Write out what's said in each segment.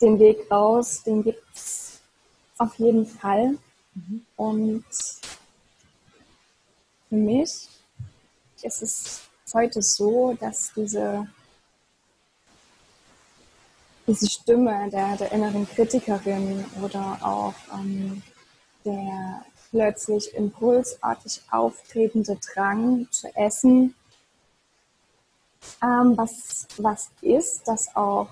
den Weg raus, den gibt es auf jeden Fall. Mhm. Und für mich ist es heute so, dass diese, diese Stimme der, der inneren Kritikerin oder auch ähm, der plötzlich impulsartig auftretende Drang zu essen, ähm, was, was ist, das auch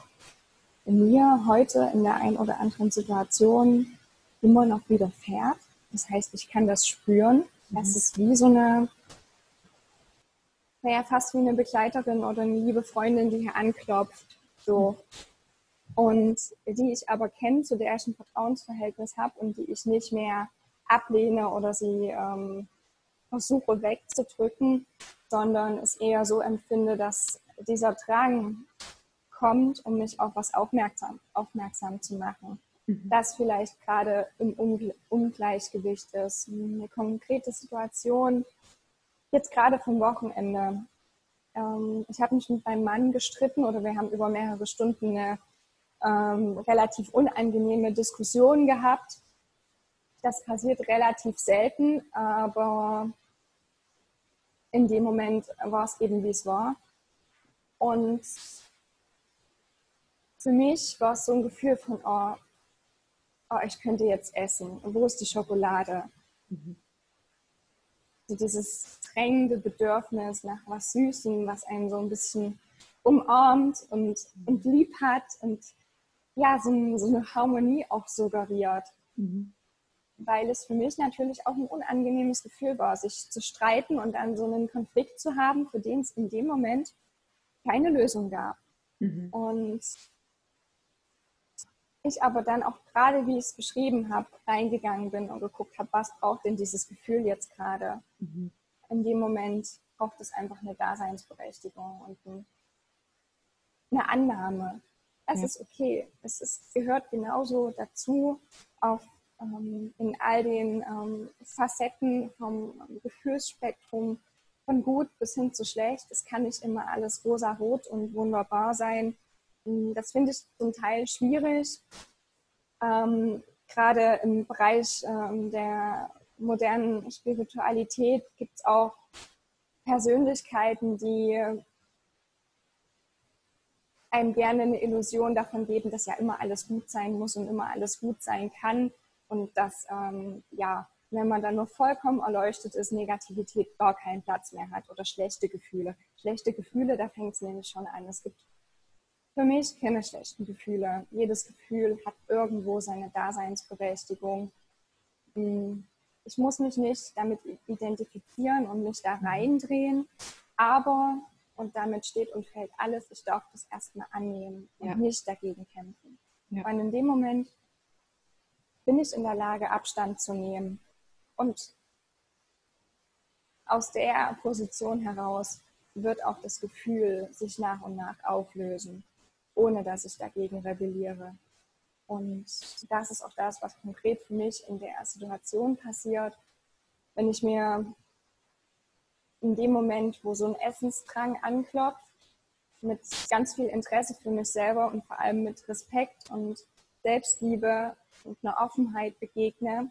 mir heute in der einen oder anderen Situation immer noch widerfährt. Das heißt, ich kann das spüren. Das mhm. ist wie so eine, naja, fast wie eine Begleiterin oder eine liebe Freundin, die hier anklopft. So. Und die ich aber kenne, zu der ich ein Vertrauensverhältnis habe und die ich nicht mehr ablehne oder sie ähm, versuche wegzudrücken, sondern es eher so empfinde, dass dieser Drang kommt, um mich auf was aufmerksam, aufmerksam zu machen. Mhm. Das vielleicht gerade im Ungleichgewicht ist. Eine konkrete Situation, jetzt gerade vom Wochenende. Ähm, ich habe mich mit meinem Mann gestritten oder wir haben über mehrere Stunden eine ähm, relativ unangenehme Diskussion gehabt. Das passiert relativ selten, aber in dem Moment war es eben, wie es war. Und für mich war es so ein Gefühl von, oh, oh ich könnte jetzt essen. wo ist die Schokolade? Mhm. So dieses drängende Bedürfnis nach was Süßem, was einen so ein bisschen umarmt und, und lieb hat und ja, so, so eine Harmonie auch suggeriert. Mhm weil es für mich natürlich auch ein unangenehmes Gefühl war, sich zu streiten und dann so einen Konflikt zu haben, für den es in dem Moment keine Lösung gab. Mhm. Und ich aber dann auch gerade, wie ich es beschrieben habe, reingegangen bin und geguckt habe, was braucht denn dieses Gefühl jetzt gerade? Mhm. In dem Moment braucht es einfach eine Daseinsberechtigung und eine Annahme. Es ja. ist okay. Es ist, gehört genauso dazu, auf ähm, in all den ähm, Facetten vom Gefühlsspektrum von gut bis hin zu schlecht. Es kann nicht immer alles rosa-rot und wunderbar sein. Hm, das finde ich zum Teil schwierig. Ähm, Gerade im Bereich ähm, der modernen Spiritualität gibt es auch Persönlichkeiten, die einem gerne eine Illusion davon geben, dass ja immer alles gut sein muss und immer alles gut sein kann und dass, ähm, ja, wenn man dann nur vollkommen erleuchtet ist, Negativität gar keinen Platz mehr hat oder schlechte Gefühle. Schlechte Gefühle, da fängt es nämlich schon an. Es gibt für mich keine schlechten Gefühle. Jedes Gefühl hat irgendwo seine Daseinsberechtigung. Hm, ich muss mich nicht damit identifizieren und mich da reindrehen, aber, und damit steht und fällt alles, ich darf das erstmal annehmen und ja. nicht dagegen kämpfen. Ja. Und in dem Moment, bin ich in der Lage, Abstand zu nehmen. Und aus der Position heraus wird auch das Gefühl sich nach und nach auflösen, ohne dass ich dagegen rebelliere. Und das ist auch das, was konkret für mich in der Situation passiert, wenn ich mir in dem Moment, wo so ein Essensdrang anklopft, mit ganz viel Interesse für mich selber und vor allem mit Respekt und Selbstliebe und einer Offenheit begegne,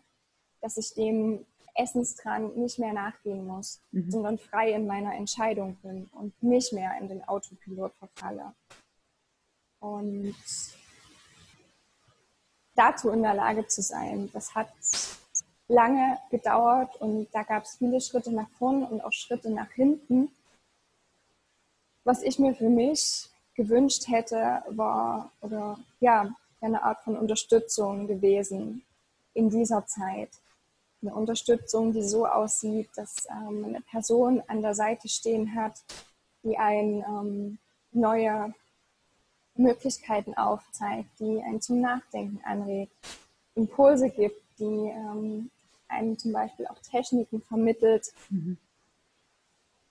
dass ich dem Essensdrang nicht mehr nachgehen muss, mhm. sondern frei in meiner Entscheidung bin und nicht mehr in den Autopilot verfalle. Und dazu in der Lage zu sein, das hat lange gedauert und da gab es viele Schritte nach vorne und auch Schritte nach hinten. Was ich mir für mich gewünscht hätte, war, oder ja, eine Art von Unterstützung gewesen in dieser Zeit. Eine Unterstützung, die so aussieht, dass ähm, eine Person an der Seite stehen hat, die ein ähm, neue Möglichkeiten aufzeigt, die einen zum Nachdenken anregt, Impulse gibt, die ähm, einem zum Beispiel auch Techniken vermittelt, mhm.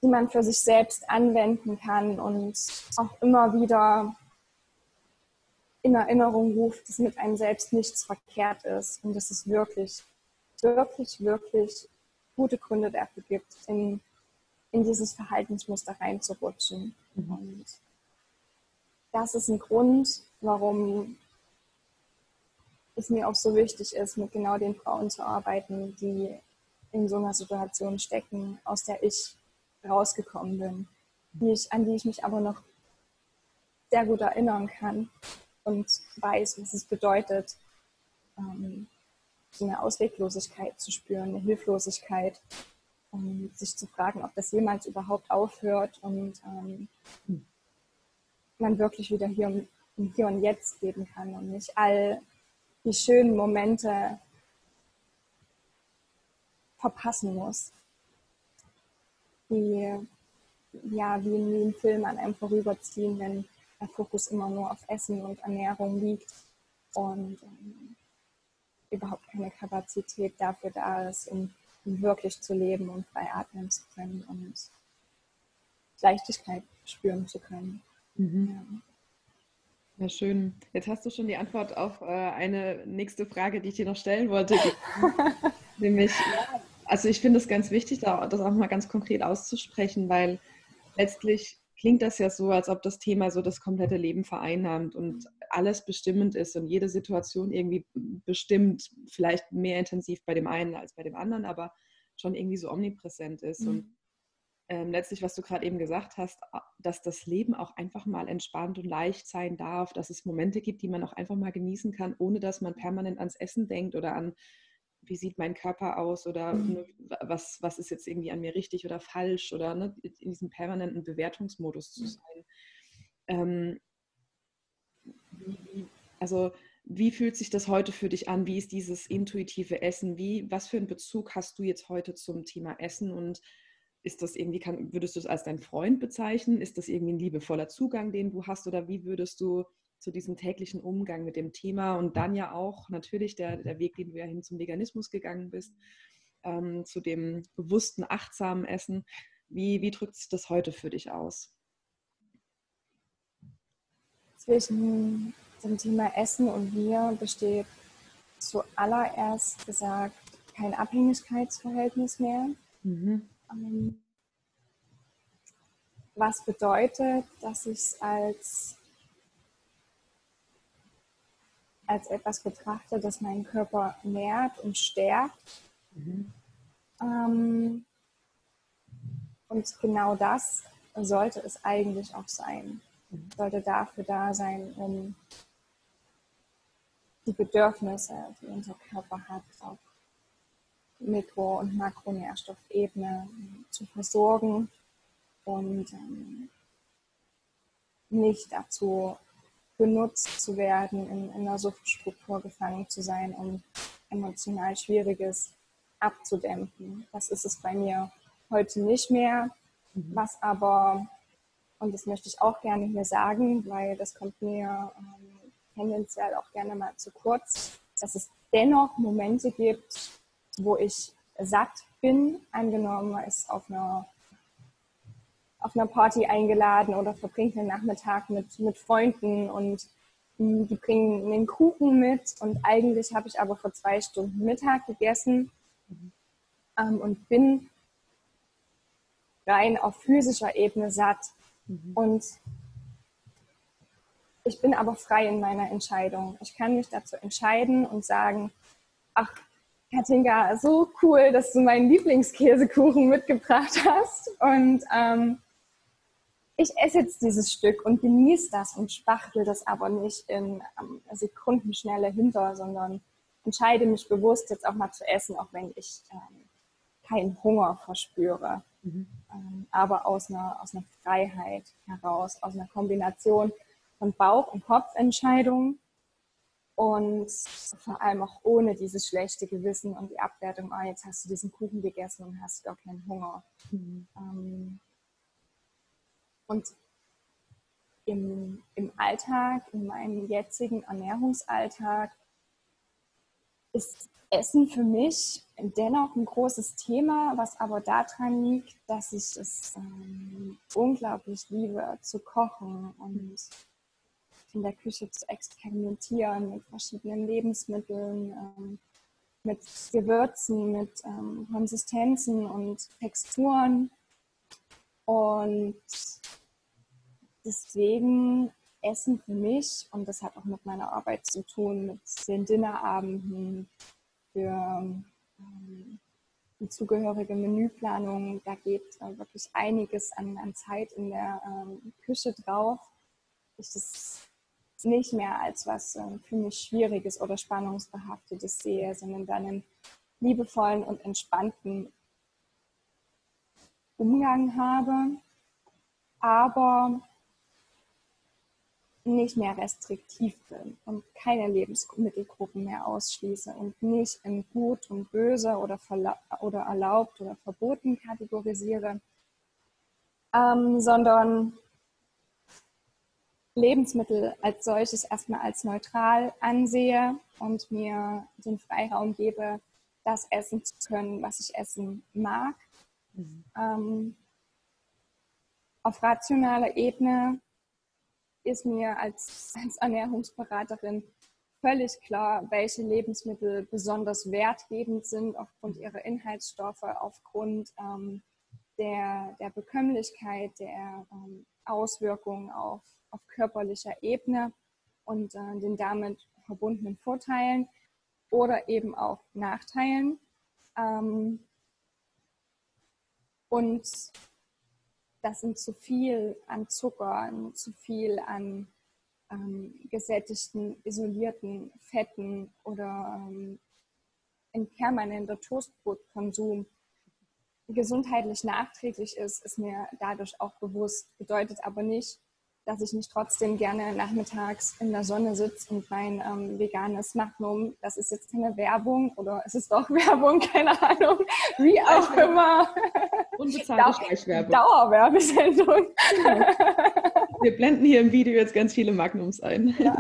die man für sich selbst anwenden kann und auch immer wieder in Erinnerung ruft, dass mit einem selbst nichts verkehrt ist und dass es wirklich, wirklich, wirklich gute Gründe dafür gibt, in, in dieses Verhaltensmuster reinzurutschen. Mhm. Und das ist ein Grund, warum es mir auch so wichtig ist, mit genau den Frauen zu arbeiten, die in so einer Situation stecken, aus der ich rausgekommen bin, die ich, an die ich mich aber noch sehr gut erinnern kann und weiß, was es bedeutet, ähm, so eine Ausweglosigkeit zu spüren, eine Hilflosigkeit, um sich zu fragen, ob das jemals überhaupt aufhört und ähm, man wirklich wieder hier, hier und jetzt leben kann und nicht all die schönen Momente verpassen muss, die ja wie in einem Film an einem vorüberziehen, wenn der Fokus immer nur auf Essen und Ernährung liegt und ähm, überhaupt keine Kapazität dafür da ist, um, um wirklich zu leben und frei atmen zu können und Leichtigkeit spüren zu können. Mhm. Ja. Schön. Jetzt hast du schon die Antwort auf äh, eine nächste Frage, die ich dir noch stellen wollte. Nämlich, also ich finde es ganz wichtig, das auch mal ganz konkret auszusprechen, weil letztlich klingt das ja so, als ob das Thema so das komplette Leben vereinnahmt und alles bestimmend ist und jede Situation irgendwie bestimmt, vielleicht mehr intensiv bei dem einen als bei dem anderen, aber schon irgendwie so omnipräsent ist. Mhm. Und ähm, letztlich, was du gerade eben gesagt hast, dass das Leben auch einfach mal entspannt und leicht sein darf, dass es Momente gibt, die man auch einfach mal genießen kann, ohne dass man permanent ans Essen denkt oder an, wie sieht mein Körper aus oder mhm. ne, was, was ist jetzt irgendwie an mir richtig oder falsch oder ne, in diesem permanenten Bewertungsmodus zu mhm. sein. Ähm, also wie fühlt sich das heute für dich an? Wie ist dieses intuitive Essen? Wie, was für einen Bezug hast du jetzt heute zum Thema Essen und ist das irgendwie, kann, würdest du es als dein Freund bezeichnen? Ist das irgendwie ein liebevoller Zugang, den du hast? Oder wie würdest du zu diesem täglichen Umgang mit dem Thema und dann ja auch natürlich der, der Weg, den du ja hin zum Veganismus gegangen bist, ähm, zu dem bewussten, achtsamen Essen, wie, wie drückt sich das heute für dich aus? Zwischen dem Thema Essen und mir besteht zuallererst gesagt kein Abhängigkeitsverhältnis mehr. Mhm. Ähm, was bedeutet, dass ich es als, als etwas betrachte, das meinen Körper nährt und stärkt. Mhm. Ähm, und genau das sollte es eigentlich auch sein. Mhm. Sollte dafür da sein, um die Bedürfnisse, die unser Körper hat, auch Mikro- und Makronährstoffebene zu versorgen und ähm, nicht dazu benutzt zu werden, in, in einer Suchtstruktur gefangen zu sein, um emotional Schwieriges abzudämpfen. Das ist es bei mir heute nicht mehr, mhm. was aber, und das möchte ich auch gerne hier sagen, weil das kommt mir ähm, tendenziell auch gerne mal zu kurz, dass es dennoch Momente gibt, wo ich satt bin, angenommen, man ist auf einer, auf einer Party eingeladen oder verbringt einen Nachmittag mit, mit Freunden und die bringen einen Kuchen mit und eigentlich habe ich aber vor zwei Stunden Mittag gegessen ähm, und bin rein auf physischer Ebene satt. Mhm. Und ich bin aber frei in meiner Entscheidung. Ich kann mich dazu entscheiden und sagen, ach, Katinka, so cool, dass du meinen Lieblingskäsekuchen mitgebracht hast. Und ähm, ich esse jetzt dieses Stück und genieße das und spachtel das aber nicht in ähm, Sekundenschnelle hinter, sondern entscheide mich bewusst, jetzt auch mal zu essen, auch wenn ich ähm, keinen Hunger verspüre. Mhm. Ähm, aber aus einer, aus einer Freiheit heraus, aus einer Kombination von Bauch- und Kopfentscheidungen und vor allem auch ohne dieses schlechte Gewissen und die Abwertung, ah, jetzt hast du diesen Kuchen gegessen und hast gar keinen Hunger. Mhm. Ähm, und im, im Alltag, in meinem jetzigen Ernährungsalltag, ist Essen für mich dennoch ein großes Thema, was aber daran liegt, dass ich es ähm, unglaublich liebe zu kochen und in der Küche zu experimentieren mit verschiedenen Lebensmitteln, ähm, mit Gewürzen, mit ähm, Konsistenzen und Texturen. Und deswegen Essen für mich, und das hat auch mit meiner Arbeit zu tun, mit den Dinnerabenden, für ähm, die zugehörige Menüplanung. Da geht äh, wirklich einiges an, an, Zeit in der ähm, Küche drauf. Ich das nicht mehr als was äh, für mich Schwieriges oder Spannungsbehaftetes sehe, sondern dann einen liebevollen und entspannten Umgang habe, aber nicht mehr restriktiv bin und keine Lebensmittelgruppen mehr ausschließe und nicht in gut und böse oder, oder erlaubt oder verboten kategorisiere, ähm, sondern Lebensmittel als solches erstmal als neutral ansehe und mir den Freiraum gebe, das essen zu können, was ich essen mag. Mhm. Ähm, auf rationaler Ebene ist mir als, als Ernährungsberaterin völlig klar, welche Lebensmittel besonders wertgebend sind aufgrund ihrer Inhaltsstoffe, aufgrund ähm, der, der Bekömmlichkeit, der ähm, Auswirkungen auf, auf körperlicher Ebene und äh, den damit verbundenen Vorteilen oder eben auch Nachteilen. Ähm, und das sind zu viel an Zucker, zu viel an ähm, gesättigten, isolierten Fetten oder ähm, ein permanenter Toastbrotkonsum gesundheitlich nachträglich ist, ist mir dadurch auch bewusst. Bedeutet aber nicht, dass ich nicht trotzdem gerne nachmittags in der Sonne sitze und mein ähm, veganes Magnum, das ist jetzt keine Werbung oder es ist doch Werbung, keine Ahnung, wie auch immer. Unbezahlte Schleichwerbung. Dauerwerbesendung. Genau. Wir blenden hier im Video jetzt ganz viele Magnums ein. Ja.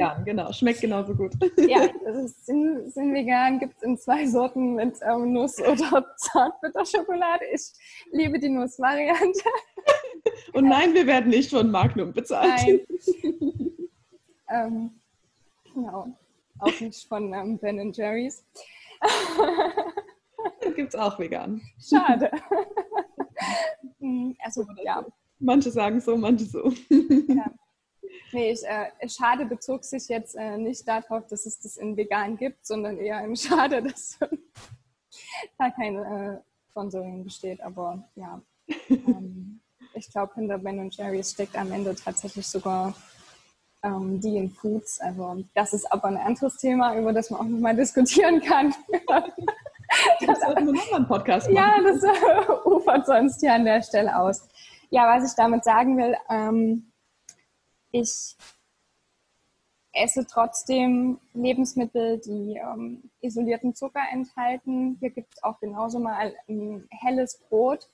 Ja, genau. Schmeckt genauso gut. Ja, das ist, sind, sind vegan, gibt es in zwei Sorten mit ähm, Nuss- oder Zartbitterschokolade. Ich liebe die Nussvariante. Und nein, wir werden nicht von Magnum bezahlt. Nein. ähm, genau. Auch nicht von ähm, Ben Jerry's. Gibt es auch vegan. Schade. Hm, also, ja. Manche sagen so, manche so. ja. Nee, ich, äh, schade bezog sich jetzt äh, nicht darauf, dass es das in vegan gibt, sondern eher im Schade, dass da kein äh, Sponsoring besteht. Aber ja, ähm, ich glaube, hinter Ben Jerry's steckt am Ende tatsächlich sogar ähm, die in Foods. Also das ist aber ein anderes Thema, über das man auch nochmal diskutieren kann. das ist einen anderen Podcast machen. Ja, das äh, ufert sonst hier an der Stelle aus. Ja, was ich damit sagen will, ähm, ich esse trotzdem Lebensmittel, die ähm, isolierten Zucker enthalten. Hier gibt es auch genauso mal ein helles Brot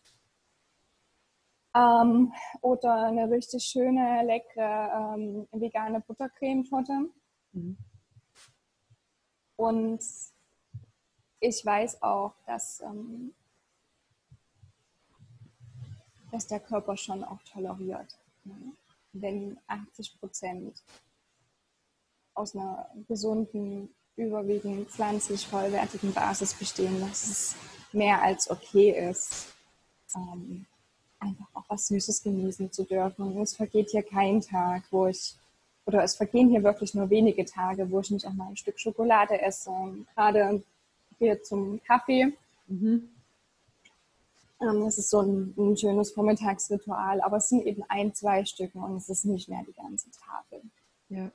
ähm, oder eine richtig schöne, leckere ähm, vegane Buttercremetorte. Mhm. Und ich weiß auch, dass, ähm, dass der Körper schon auch toleriert. Ne? Wenn 80 Prozent aus einer gesunden, überwiegend pflanzlich vollwertigen Basis bestehen, dass es mehr als okay ist, ähm, einfach auch was Süßes genießen zu dürfen. Und es vergeht hier kein Tag, wo ich, oder es vergehen hier wirklich nur wenige Tage, wo ich nicht auch mal ein Stück Schokolade esse. Gerade hier zum Kaffee. Mhm. Ähm, es ist so ein, ein, schönes Vormittagsritual, aber es sind eben ein, zwei Stücken und es ist nicht mehr die ganze Tafel. Ja.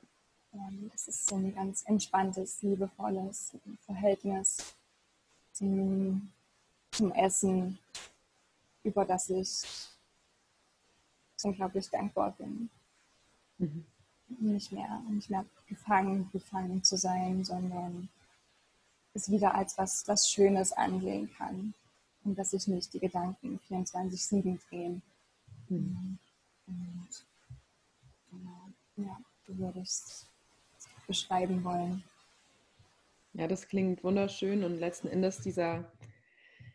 Ähm, es ist so ein ganz entspanntes, liebevolles Verhältnis zum, zum Essen, über das ich unglaublich dankbar bin. Mhm. Nicht, mehr, nicht mehr gefangen, gefangen zu sein, sondern es wieder als was, was Schönes ansehen kann und dass sich nicht die Gedanken 24-7 drehen. Mhm. Und, genau, ja, so würde ich es beschreiben wollen. Ja, das klingt wunderschön und letzten Endes dieser,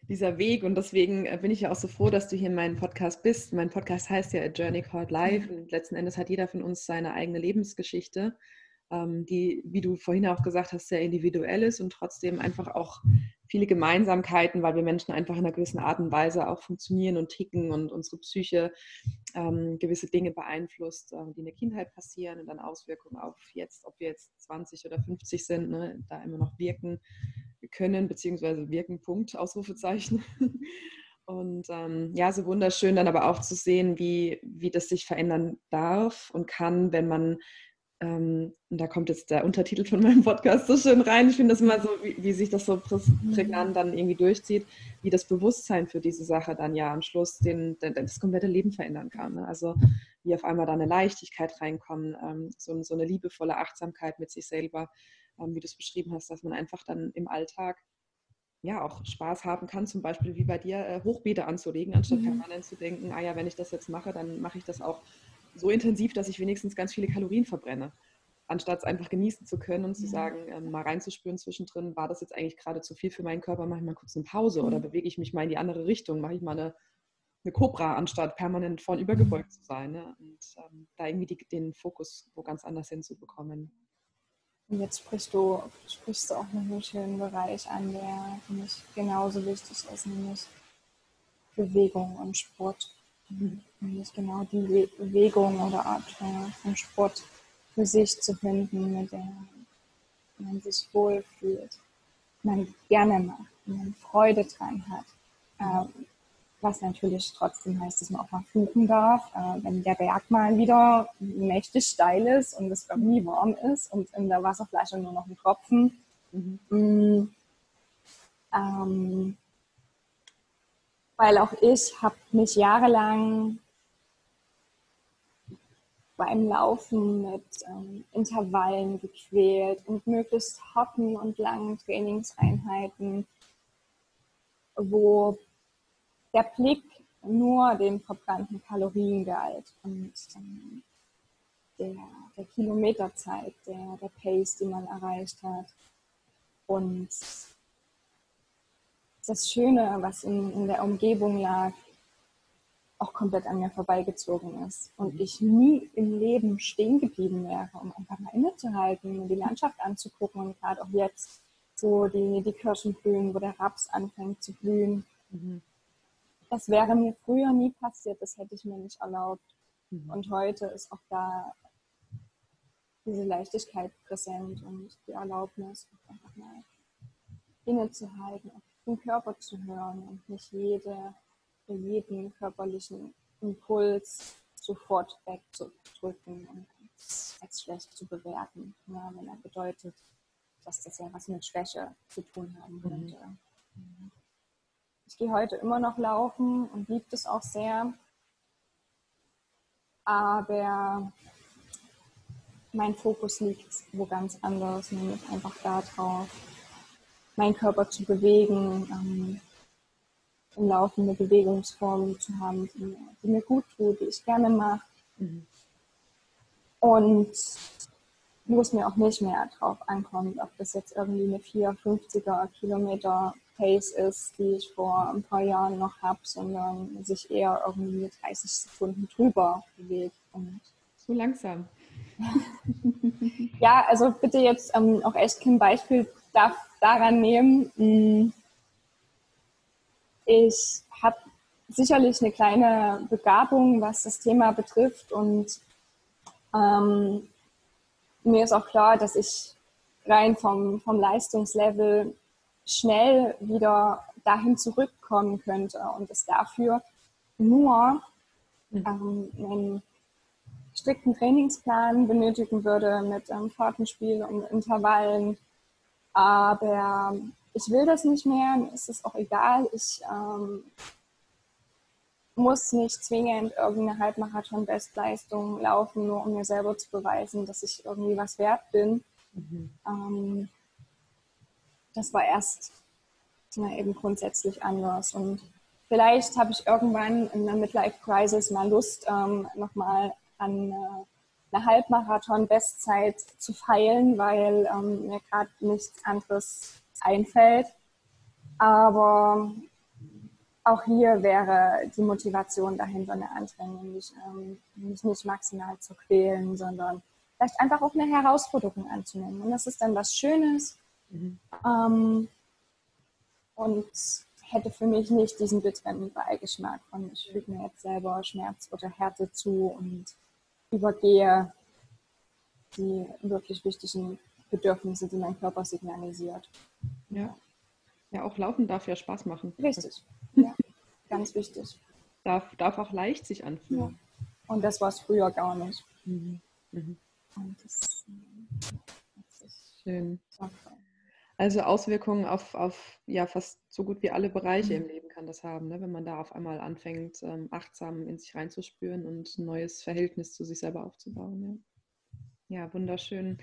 dieser Weg und deswegen äh, bin ich ja auch so froh, dass du hier in meinem Podcast bist. Mein Podcast heißt ja A Journey Called Life und letzten Endes hat jeder von uns seine eigene Lebensgeschichte, die, wie du vorhin auch gesagt hast, sehr individuell ist und trotzdem einfach auch viele Gemeinsamkeiten, weil wir Menschen einfach in einer gewissen Art und Weise auch funktionieren und ticken und unsere Psyche ähm, gewisse Dinge beeinflusst, äh, die in der Kindheit passieren und dann Auswirkungen auf jetzt, ob wir jetzt 20 oder 50 sind, ne, da immer noch wirken können, beziehungsweise wirken, Punkt, Ausrufezeichen. Und ähm, ja, so wunderschön dann aber auch zu sehen, wie, wie das sich verändern darf und kann, wenn man ähm, und da kommt jetzt der Untertitel von meinem Podcast so schön rein. Ich finde das immer so, wie, wie, sich das so prägnant dann irgendwie durchzieht, wie das Bewusstsein für diese Sache dann ja am Schluss den, den das komplette Leben verändern kann. Ne? Also wie auf einmal da eine Leichtigkeit reinkommt, ähm, so, so, eine liebevolle Achtsamkeit mit sich selber, ähm, wie du es beschrieben hast, dass man einfach dann im Alltag ja auch Spaß haben kann, zum Beispiel wie bei dir äh, Hochbeete anzulegen, anstatt mhm. permanent zu denken, ah ja, wenn ich das jetzt mache, dann mache ich das auch so intensiv, dass ich wenigstens ganz viele Kalorien verbrenne. Anstatt es einfach genießen zu können und zu mhm. sagen, ähm, mal reinzuspüren zwischendrin, war das jetzt eigentlich gerade zu viel für meinen Körper, mache ich mal kurz eine Pause oder mhm. bewege ich mich mal in die andere Richtung, mache ich mal eine, eine Cobra, anstatt permanent vorn übergebeugt zu sein. Ne? Und ähm, da irgendwie die, den Fokus wo ganz anders hinzubekommen. Und jetzt sprichst du, sprichst du auch noch einen schönen Bereich an, der für mich genauso wichtig ist, nämlich Bewegung und Sport. Nämlich genau die Bewegung oder Art von Sport für sich zu finden, mit der man sich wohlfühlt, man gerne macht, man Freude dran hat. Ähm, was natürlich trotzdem heißt, dass man auch mal fluchen darf, äh, wenn der Berg mal wieder mächtig steil ist und es irgendwie warm ist und in der Wasserflasche nur noch ein Tropfen. Mhm. Mm, ähm, weil auch ich habe mich jahrelang beim Laufen mit ähm, Intervallen gequält und möglichst hoppen und langen Trainingseinheiten, wo der Blick nur den verbrannten Kalorien galt und ähm, der, der Kilometerzeit, der, der Pace, die man erreicht hat. Und das Schöne, was in, in der Umgebung lag, auch komplett an mir vorbeigezogen ist und mhm. ich nie im Leben stehen geblieben wäre, um einfach mal innezuhalten, mir die Landschaft anzugucken und gerade auch jetzt, wo die, die Kirschen blühen, wo der Raps anfängt zu blühen. Mhm. Das wäre mir früher nie passiert, das hätte ich mir nicht erlaubt. Mhm. Und heute ist auch da diese Leichtigkeit präsent und die Erlaubnis, einfach mal innezuhalten, auf den Körper zu hören und nicht jede, jeden körperlichen Impuls sofort wegzudrücken und als schlecht zu bewerten, ja, wenn er bedeutet, dass das ja was mit Schwäche zu tun haben mhm. könnte. Mhm. Ich gehe heute immer noch laufen und liebe es auch sehr, aber mein Fokus liegt wo ganz anders, nämlich einfach darauf, meinen Körper zu bewegen, ähm, im Laufen eine Bewegungsform zu haben, die, die, mir gut tut, die ich gerne mache. Mhm. Und wo es mir auch nicht mehr drauf ankommt, ob das jetzt irgendwie eine 450er Kilometer Pace ist, die ich vor ein paar Jahren noch habe, sondern sich eher irgendwie 30 Sekunden drüber bewegt. Und so langsam. ja, also bitte jetzt ähm, auch echt kein Beispiel darf daran nehmen. Mm, ich habe sicherlich eine kleine Begabung, was das Thema betrifft und ähm, mir ist auch klar, dass ich rein vom, vom Leistungslevel schnell wieder dahin zurückkommen könnte und es dafür nur mhm. ähm, einen strikten Trainingsplan benötigen würde mit ähm, Fahrtenspiel und Intervallen aber ich will das nicht mehr, mir ist es auch egal. Ich ähm, muss nicht zwingend irgendeine Halbmarathon-Bestleistung laufen, nur um mir selber zu beweisen, dass ich irgendwie was wert bin. Mhm. Ähm, das war erst na, eben grundsätzlich anders. Und vielleicht habe ich irgendwann in der Midlife-Crisis mal Lust, ähm, nochmal an äh, eine Halbmarathon-Bestzeit zu feilen, weil ähm, mir gerade nichts anderes einfällt. Aber auch hier wäre die Motivation dahinter eine andere, nämlich ähm, mich nicht maximal zu quälen, sondern vielleicht einfach auch eine Herausforderung anzunehmen. Und das ist dann was Schönes. Mhm. Ähm, und hätte für mich nicht diesen bitteren Beigeschmack von ich füge mir jetzt selber Schmerz oder Härte zu und übergehe die wirklich wichtigen Bedürfnisse, die mein Körper signalisiert. Ja. Ja, auch Laufen darf ja Spaß machen. Richtig. Ja, ganz wichtig. Darf, darf auch leicht sich anfühlen. Ja. Und das war es früher gar nicht. Mhm. Mhm. Das, das, ist schön. Also Auswirkungen auf, auf ja fast so gut wie alle Bereiche mhm. im Leben kann das haben, ne? wenn man da auf einmal anfängt, ähm, achtsam in sich reinzuspüren und ein neues Verhältnis zu sich selber aufzubauen. Ja, ja wunderschön.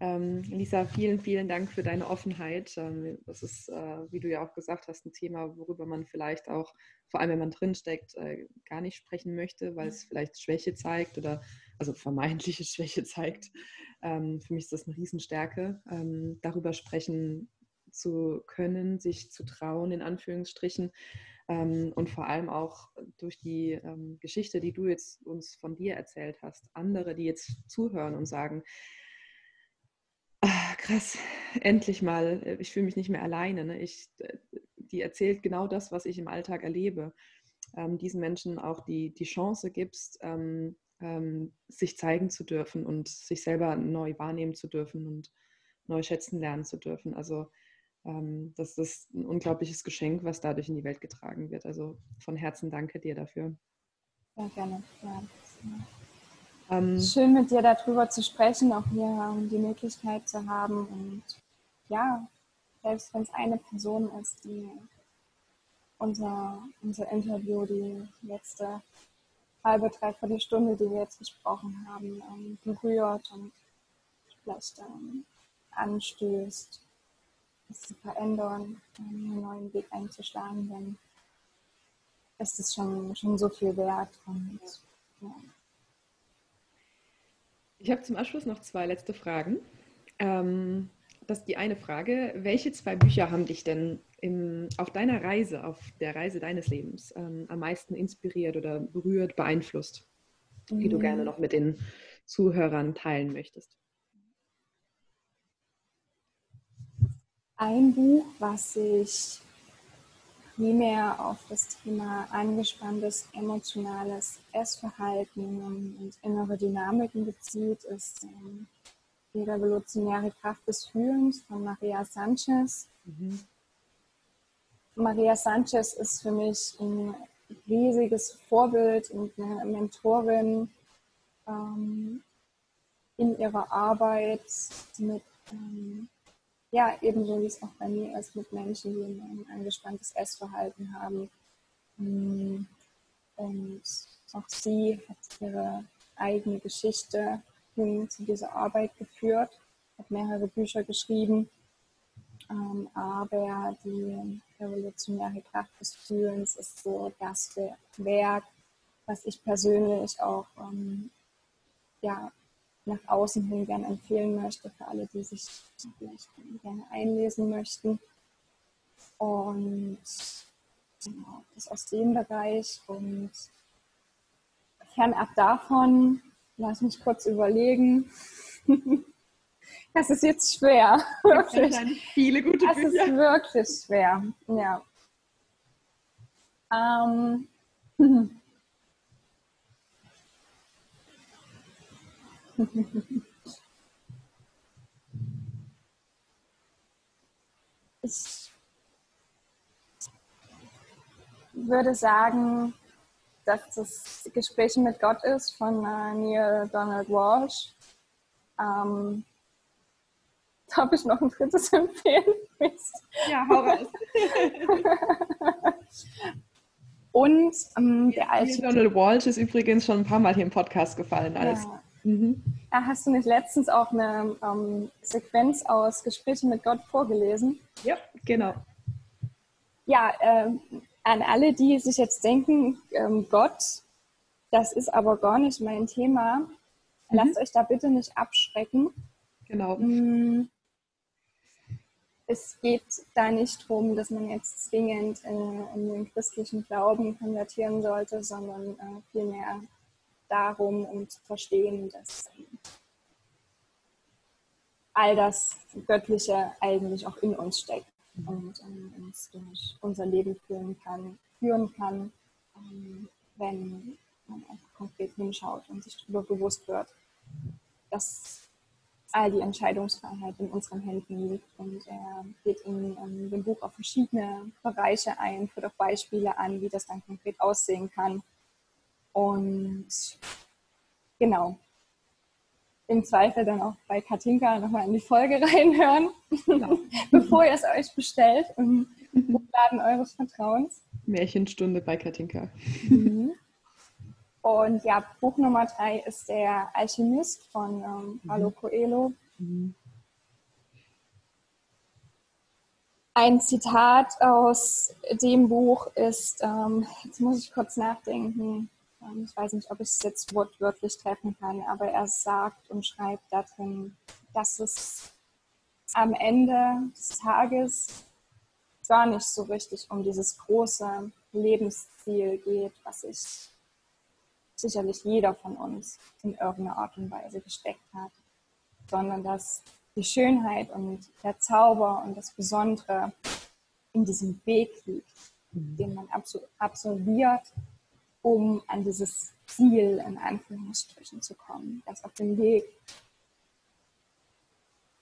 Ähm, Lisa, vielen, vielen Dank für deine Offenheit. Ähm, das ist, äh, wie du ja auch gesagt hast, ein Thema, worüber man vielleicht auch, vor allem wenn man drinsteckt, äh, gar nicht sprechen möchte, weil es vielleicht Schwäche zeigt oder also vermeintliche Schwäche zeigt. Ähm, für mich ist das eine Riesenstärke, ähm, darüber sprechen zu können, sich zu trauen, in Anführungsstrichen. Ähm, und vor allem auch durch die ähm, Geschichte, die du jetzt uns von dir erzählt hast, andere, die jetzt zuhören und sagen, ah, krass, endlich mal, äh, ich fühle mich nicht mehr alleine. Ne? Ich, äh, die erzählt genau das, was ich im Alltag erlebe. Ähm, diesen Menschen auch die, die Chance gibst, ähm, sich zeigen zu dürfen und sich selber neu wahrnehmen zu dürfen und neu schätzen lernen zu dürfen. Also ähm, das ist ein unglaubliches Geschenk, was dadurch in die Welt getragen wird. Also von Herzen danke dir dafür. Sehr gerne. Ja. Ähm, Schön mit dir darüber zu sprechen, auch hier die Möglichkeit zu haben und ja, selbst wenn es eine Person ist, die unser, unser Interview, die letzte halbe, dreiviertel Stunde, die wir jetzt gesprochen haben, ähm, berührt und vielleicht ähm, anstößt, es zu verändern, einen neuen Weg einzuschlagen, dann ist es schon, schon so viel wert. Und, ja. Ich habe zum Abschluss noch zwei letzte Fragen. Ähm, das ist die eine Frage. Welche zwei Bücher haben dich denn im, auf deiner Reise, auf der Reise deines Lebens ähm, am meisten inspiriert oder berührt, beeinflusst, mhm. die du gerne mhm. noch mit den Zuhörern teilen möchtest? Ein Buch, was sich primär auf das Thema angespanntes emotionales Essverhalten und innere Dynamiken bezieht, ist ähm, die revolutionäre Kraft des Fühlens von Maria Sanchez. Mhm. Maria Sanchez ist für mich ein riesiges Vorbild und eine Mentorin ähm, in ihrer Arbeit mit, ähm, ja, ebenso wie es auch bei mir ist, mit Menschen, die ein angespanntes Essverhalten haben. Mm, und auch sie hat ihre eigene Geschichte hin zu dieser Arbeit geführt, hat mehrere Bücher geschrieben, ähm, aber die revolutionäre Kraft des Fühlens ist so das Werk, was ich persönlich auch ähm, ja, nach außen hin gerne empfehlen möchte für alle, die sich vielleicht gerne einlesen möchten. Und genau, das aus dem Bereich und fernab davon Lass mich kurz überlegen. Das ist jetzt schwer. Wirklich. Viele gute das Bücher. Das ist wirklich schwer. Ja. Ähm. Ich würde sagen, dass das Gespräch mit Gott ist von äh, Neil Donald Walsh. Ähm, darf ich noch ein drittes empfehlen? ja, hau raus. Und ähm, der alte. Donald Walsh ist übrigens schon ein paar Mal hier im Podcast gefallen. Als, ja. mhm. ja hast du nicht letztens auch eine ähm, Sequenz aus Gesprächen mit Gott vorgelesen? Ja, genau. Ja, äh, an alle, die sich jetzt denken, ähm, Gott, das ist aber gar nicht mein Thema, mhm. lasst euch da bitte nicht abschrecken. Genau. Es geht da nicht darum, dass man jetzt zwingend in, in den christlichen Glauben konvertieren sollte, sondern äh, vielmehr darum, um zu verstehen, dass äh, all das Göttliche eigentlich auch in uns steckt. und ähm, uns durch unser Leben führen kann, führen kann, ähm, wenn man einfach konkret hinschaut und sich darüber bewusst wird, dass all die Entscheidungsfreiheit in unseren Händen liegt. Und er geht in, in dem Buch auf verschiedene Bereiche ein, führt auch Beispiele an, wie das dann konkret aussehen kann. Und genau, im Zweifel dann auch bei Katinka nochmal in die Folge reinhören, genau. bevor ihr es euch bestellt im Buchladen eures Vertrauens. Märchenstunde bei Katinka. Mhm. Und ja, Buch Nummer drei ist Der Alchemist von ähm, Paulo mhm. Coelho. Mhm. Ein Zitat aus dem Buch ist, ähm, jetzt muss ich kurz nachdenken, ähm, ich weiß nicht, ob ich es jetzt wortwörtlich treffen kann, aber er sagt und schreibt darin, dass es am Ende des Tages gar nicht so richtig um dieses große Lebensziel geht, was sich sicherlich jeder von uns in irgendeiner Art und Weise gesteckt hat, sondern dass die Schönheit und der Zauber und das Besondere in diesem Weg liegt, mhm. den man absolviert, um an dieses Ziel in Anführungsstrichen zu kommen. Dass auf dem Weg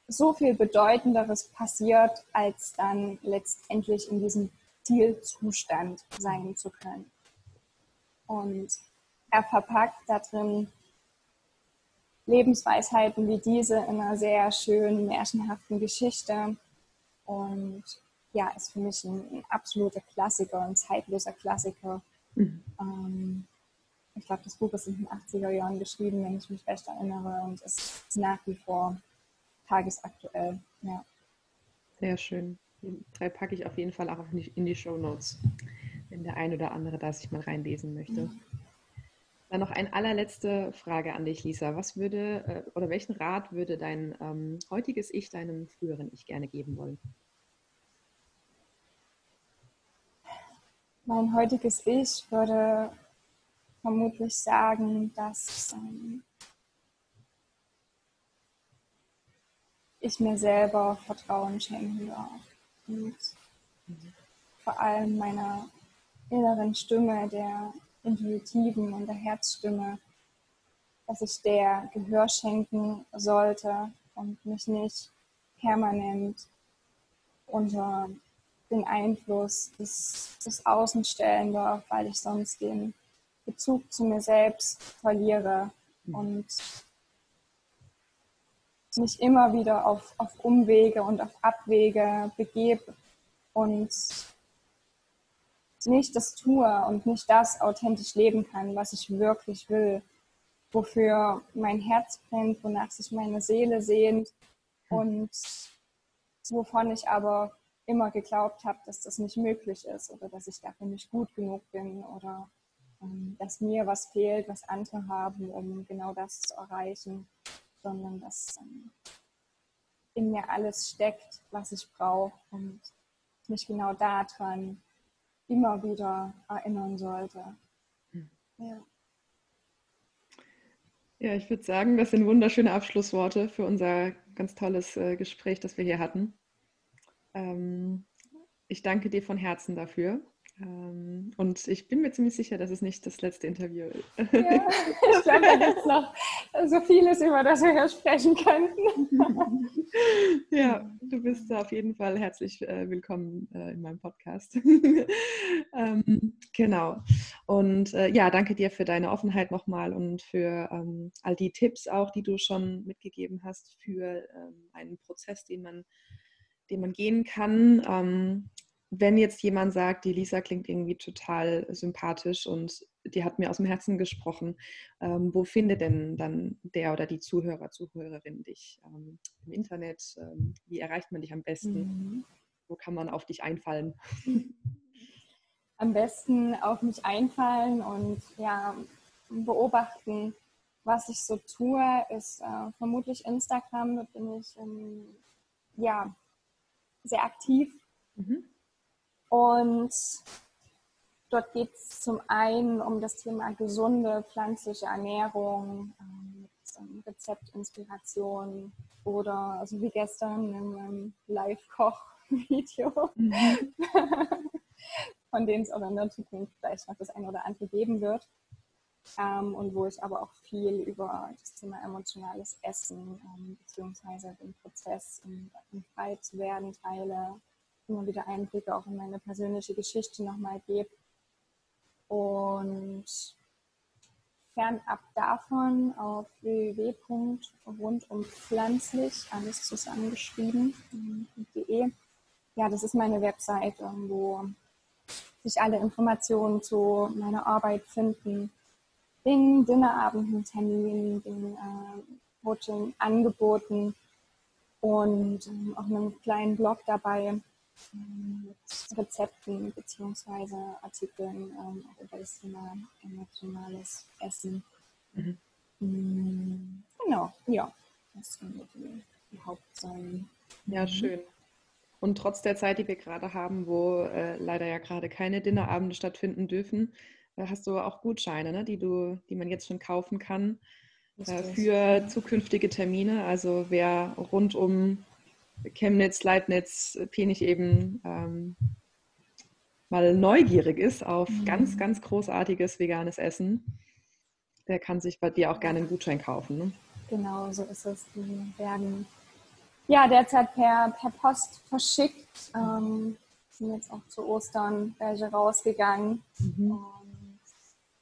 so viel Bedeutenderes passiert, als dann letztendlich in diesem Zielzustand sein zu können. Und er verpackt da drin Lebensweisheiten wie diese in einer sehr schönen, märchenhaften Geschichte. Und ja, ist für mich ein, ein absoluter Klassiker, ein zeitloser Klassiker. Mhm. Ähm, ich glaube, das Buch ist in den 80er Jahren geschrieben, wenn ich mich recht erinnere, und ist nach wie vor tagesaktuell. Ja. Sehr schön. Die drei packe ich auf jeden Fall auch in die Show Notes, wenn der ein oder andere da sich mal reinlesen möchte. Mhm. Dann noch eine allerletzte Frage an dich, Lisa. Was würde äh, oder welchen Rat würde dein ähm, heutiges Ich deinem früheren Ich gerne geben wollen? Mein heutiges Ich würde vermutlich sagen, dass ähm, ich mir selber Vertrauen schenken darf. Und mhm. vor allem meiner inneren Stimme, der intuitiven und der Herzstimme, dass ich der Gehör schenken sollte und mich nicht permanent unter den Einfluss des, des Außen stellen darf, weil ich sonst den Bezug zu mir selbst verliere und mich immer wieder auf, auf Umwege und auf Abwege begebe und nicht das tue und nicht das authentisch leben kann, was ich wirklich will, wofür mein Herz brennt, wonach sich meine Seele sehnt und wovon ich aber immer geglaubt habe, dass das nicht möglich ist oder dass ich dafür nicht gut genug bin oder ähm, dass mir was fehlt, was andere haben, um genau das zu erreichen, sondern dass ähm, in mir alles steckt, was ich brauche und mich genau daran immer wieder erinnern sollte. Hm. Ja. Ja, ich würde sagen, das sind wunderschöne Abschlussworte für unser ganz tolles äh, Gespräch, das wir hier hatten. Ähm, ich danke dir von Herzen dafür. Ähm, und ich bin mir ziemlich sicher, dass es nicht das letzte Interview ist. Ja, ich glaube, da gibt es noch so vieles, über das wir hier sprechen könnten. Ja, du bist auf jeden Fall herzlich äh, willkommen äh, in meinem Podcast. ähm, genau. Und äh, ja, danke dir für deine Offenheit nochmal und für ähm, all die Tipps auch, die du schon mitgegeben hast für einen Prozess, den man, den man gehen kann wenn jetzt jemand sagt, die Lisa klingt irgendwie total sympathisch und die hat mir aus dem Herzen gesprochen, ähm, wo findet denn dann der oder die Zuhörer, Zuhörerin dich ähm, im Internet? Ähm, wie erreicht man dich am besten? Mhm. Wo kann man auf dich einfallen? Am besten auf mich einfallen und ja, beobachten, was ich so tue, ist äh, vermutlich Instagram. Da bin ich ähm, ja, sehr aktiv. Mhm und dort geht es zum einen um das Thema gesunde pflanzliche Ernährung ähm, mit Rezeptinspiration oder, also wie gestern in meinem Live-Koch Video, mhm. von denen es auch in der Zukunft vielleicht noch das eine oder andere geben wird. Ähm, und wo ich aber auch viel über das Thema emotionales Essen ähm, beziehungsweise den Prozess, um, um frei zu werden, teile, immer wieder Einblicke auch in meine persönliche Geschichte nochmal gebe. Und fernab davon auf www.rundumpflanzlich, alles zusammengeschrieben.de. Ja, das ist meine Webseite, wo sich alle Informationen zu meiner Arbeit finden, den Dinnerabenden, Terminen, den äh, Coaching-Angeboten und ähm, auch einen kleinen Blog dabei ähm, Rezepten bzw. Artikeln ähm, über das Thema emotionales Essen. Mhm. Mm, genau, ja, das sind die, die Hauptsäulen. Ja, mhm. schön. Und trotz der Zeit, die wir gerade haben, wo äh, leider ja gerade keine Dinnerabende stattfinden dürfen, äh, hast du auch Gutscheine, ne, die, du, die man jetzt schon kaufen kann äh, für zukünftige Termine. Also wer rund um Chemnitz, Leibniz, Penich eben ähm, mal neugierig ist auf mhm. ganz, ganz großartiges veganes Essen, der kann sich bei dir auch gerne einen Gutschein kaufen. Ne? Genau, so ist es. Die werden ja derzeit per, per Post verschickt. Ähm, sind jetzt auch zu Ostern welche rausgegangen. Mhm. Und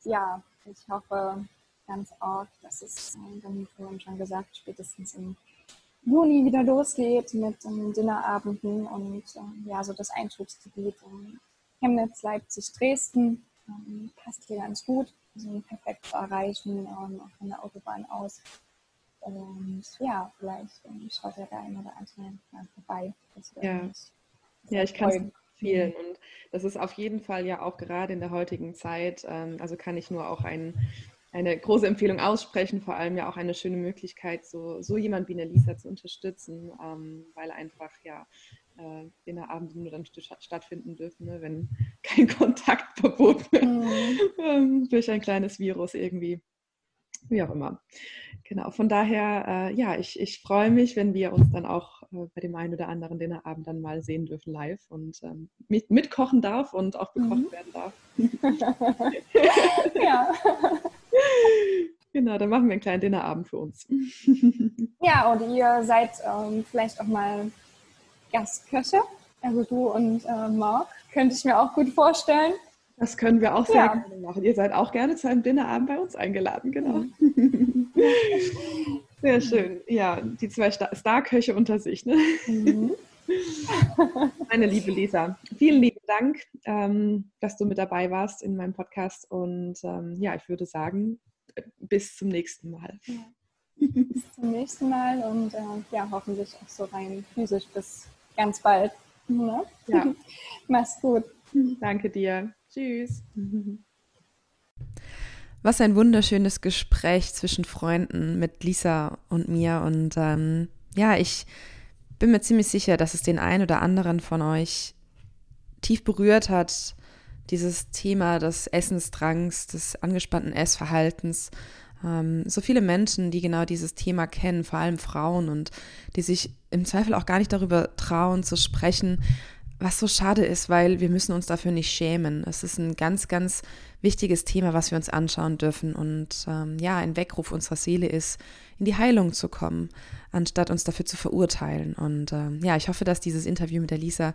ja, ich hoffe ganz arg, dass es, wie äh, vorhin schon gesagt, spätestens im Juni wieder losgeht mit ähm, Dinnerabenden und ähm, ja, so das Einzugsgebiet ähm, Chemnitz, Leipzig, Dresden ähm, passt hier ganz gut, also perfekt zu erreichen, ähm, auch von der Autobahn aus. Und ja, vielleicht ähm, schaut ja der eine oder andere mal vorbei. ja. ja, ich kann es empfehlen. Und das ist auf jeden Fall ja auch gerade in der heutigen Zeit, also kann ich nur auch einen eine große Empfehlung aussprechen, vor allem ja auch eine schöne Möglichkeit, so, so jemand wie eine Lisa zu unterstützen, ähm, weil einfach ja äh, Dinnerabende nur dann st stattfinden dürfen, ne, wenn kein Kontaktverbot mhm. ähm, durch ein kleines Virus irgendwie, wie auch immer. Genau, von daher, äh, ja, ich, ich freue mich, wenn wir uns dann auch äh, bei dem einen oder anderen Dinnerabend dann mal sehen dürfen live und ähm, mit, mitkochen darf und auch bekocht mhm. werden darf. ja. Genau, dann machen wir einen kleinen Dinnerabend für uns. Ja, und ihr seid ähm, vielleicht auch mal Gastköche, also du und äh, Marc, könnte ich mir auch gut vorstellen. Das können wir auch sehr ja. gerne machen. Ihr seid auch gerne zu einem Dinnerabend bei uns eingeladen, genau. Mhm. Sehr schön. Ja, die zwei Starköche unter sich. Ne? Mhm. Meine liebe Lisa, vielen lieben Dank, ähm, dass du mit dabei warst in meinem Podcast. Und ähm, ja, ich würde sagen, bis zum nächsten Mal. Ja. Bis zum nächsten Mal und äh, ja, hoffentlich auch so rein physisch bis ganz bald. Ne? Ja. Mach's gut. Danke dir. Tschüss. Was ein wunderschönes Gespräch zwischen Freunden mit Lisa und mir. Und ähm, ja, ich bin mir ziemlich sicher, dass es den einen oder anderen von euch tief berührt hat, dieses Thema des Essensdrangs, des angespannten Essverhaltens. Ähm, so viele Menschen, die genau dieses Thema kennen, vor allem Frauen und die sich im Zweifel auch gar nicht darüber trauen zu sprechen, was so schade ist, weil wir müssen uns dafür nicht schämen. Es ist ein ganz, ganz wichtiges Thema, was wir uns anschauen dürfen und ähm, ja, ein Weckruf unserer Seele ist, in die Heilung zu kommen, anstatt uns dafür zu verurteilen. Und ähm, ja, ich hoffe, dass dieses Interview mit der Lisa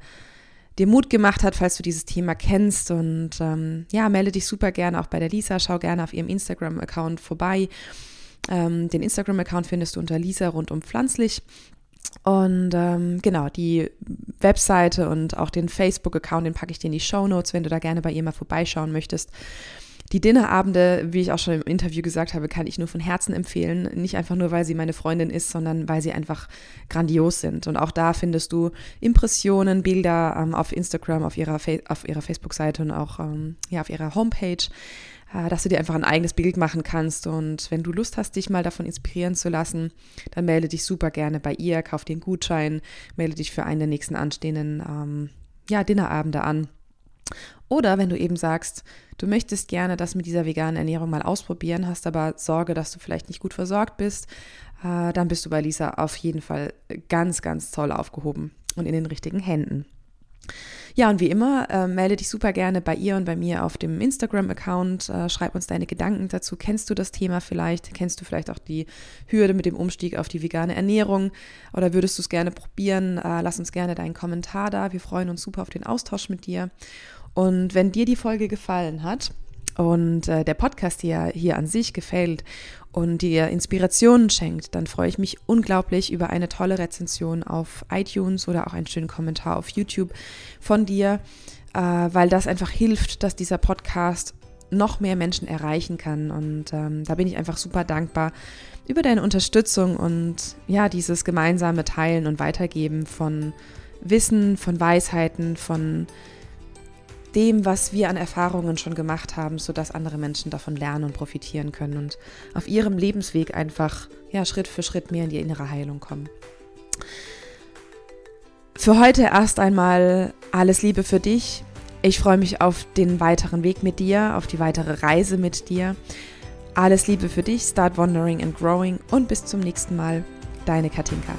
dir Mut gemacht hat, falls du dieses Thema kennst. Und ähm, ja, melde dich super gerne auch bei der Lisa. Schau gerne auf ihrem Instagram-Account vorbei. Ähm, den Instagram-Account findest du unter Lisa rundum pflanzlich. Und ähm, genau, die Webseite und auch den Facebook-Account, den packe ich dir in die Show Notes, wenn du da gerne bei ihr mal vorbeischauen möchtest. Die Dinnerabende, wie ich auch schon im Interview gesagt habe, kann ich nur von Herzen empfehlen. Nicht einfach nur, weil sie meine Freundin ist, sondern weil sie einfach grandios sind. Und auch da findest du Impressionen, Bilder ähm, auf Instagram, auf ihrer, auf ihrer Facebook-Seite und auch ähm, ja, auf ihrer Homepage, äh, dass du dir einfach ein eigenes Bild machen kannst. Und wenn du Lust hast, dich mal davon inspirieren zu lassen, dann melde dich super gerne bei ihr, kauf den Gutschein, melde dich für einen der nächsten anstehenden ähm, ja, Dinnerabende an. Oder wenn du eben sagst, du möchtest gerne das mit dieser veganen Ernährung mal ausprobieren, hast aber Sorge, dass du vielleicht nicht gut versorgt bist, äh, dann bist du bei Lisa auf jeden Fall ganz, ganz toll aufgehoben. und in den richtigen Händen. Ja, und wie immer, äh, melde dich super gerne bei ihr und bei mir auf dem Instagram-Account. Äh, schreib uns deine Gedanken dazu. Kennst du das Thema vielleicht? Kennst du vielleicht auch die Hürde mit dem Umstieg auf die vegane Ernährung? Oder würdest du es gerne probieren? Äh, lass uns gerne deinen Kommentar da. Wir freuen uns super auf den Austausch mit dir. Und wenn dir die Folge gefallen hat, und äh, der Podcast dir hier an sich gefällt und dir Inspirationen schenkt, dann freue ich mich unglaublich über eine tolle Rezension auf iTunes oder auch einen schönen Kommentar auf YouTube von dir, äh, weil das einfach hilft, dass dieser Podcast noch mehr Menschen erreichen kann. Und ähm, da bin ich einfach super dankbar über deine Unterstützung und ja, dieses gemeinsame Teilen und Weitergeben von Wissen, von Weisheiten, von dem, was wir an Erfahrungen schon gemacht haben, sodass andere Menschen davon lernen und profitieren können und auf ihrem Lebensweg einfach ja, Schritt für Schritt mehr in die innere Heilung kommen. Für heute erst einmal alles Liebe für dich. Ich freue mich auf den weiteren Weg mit dir, auf die weitere Reise mit dir. Alles Liebe für dich, start wandering and growing und bis zum nächsten Mal, deine Katinka.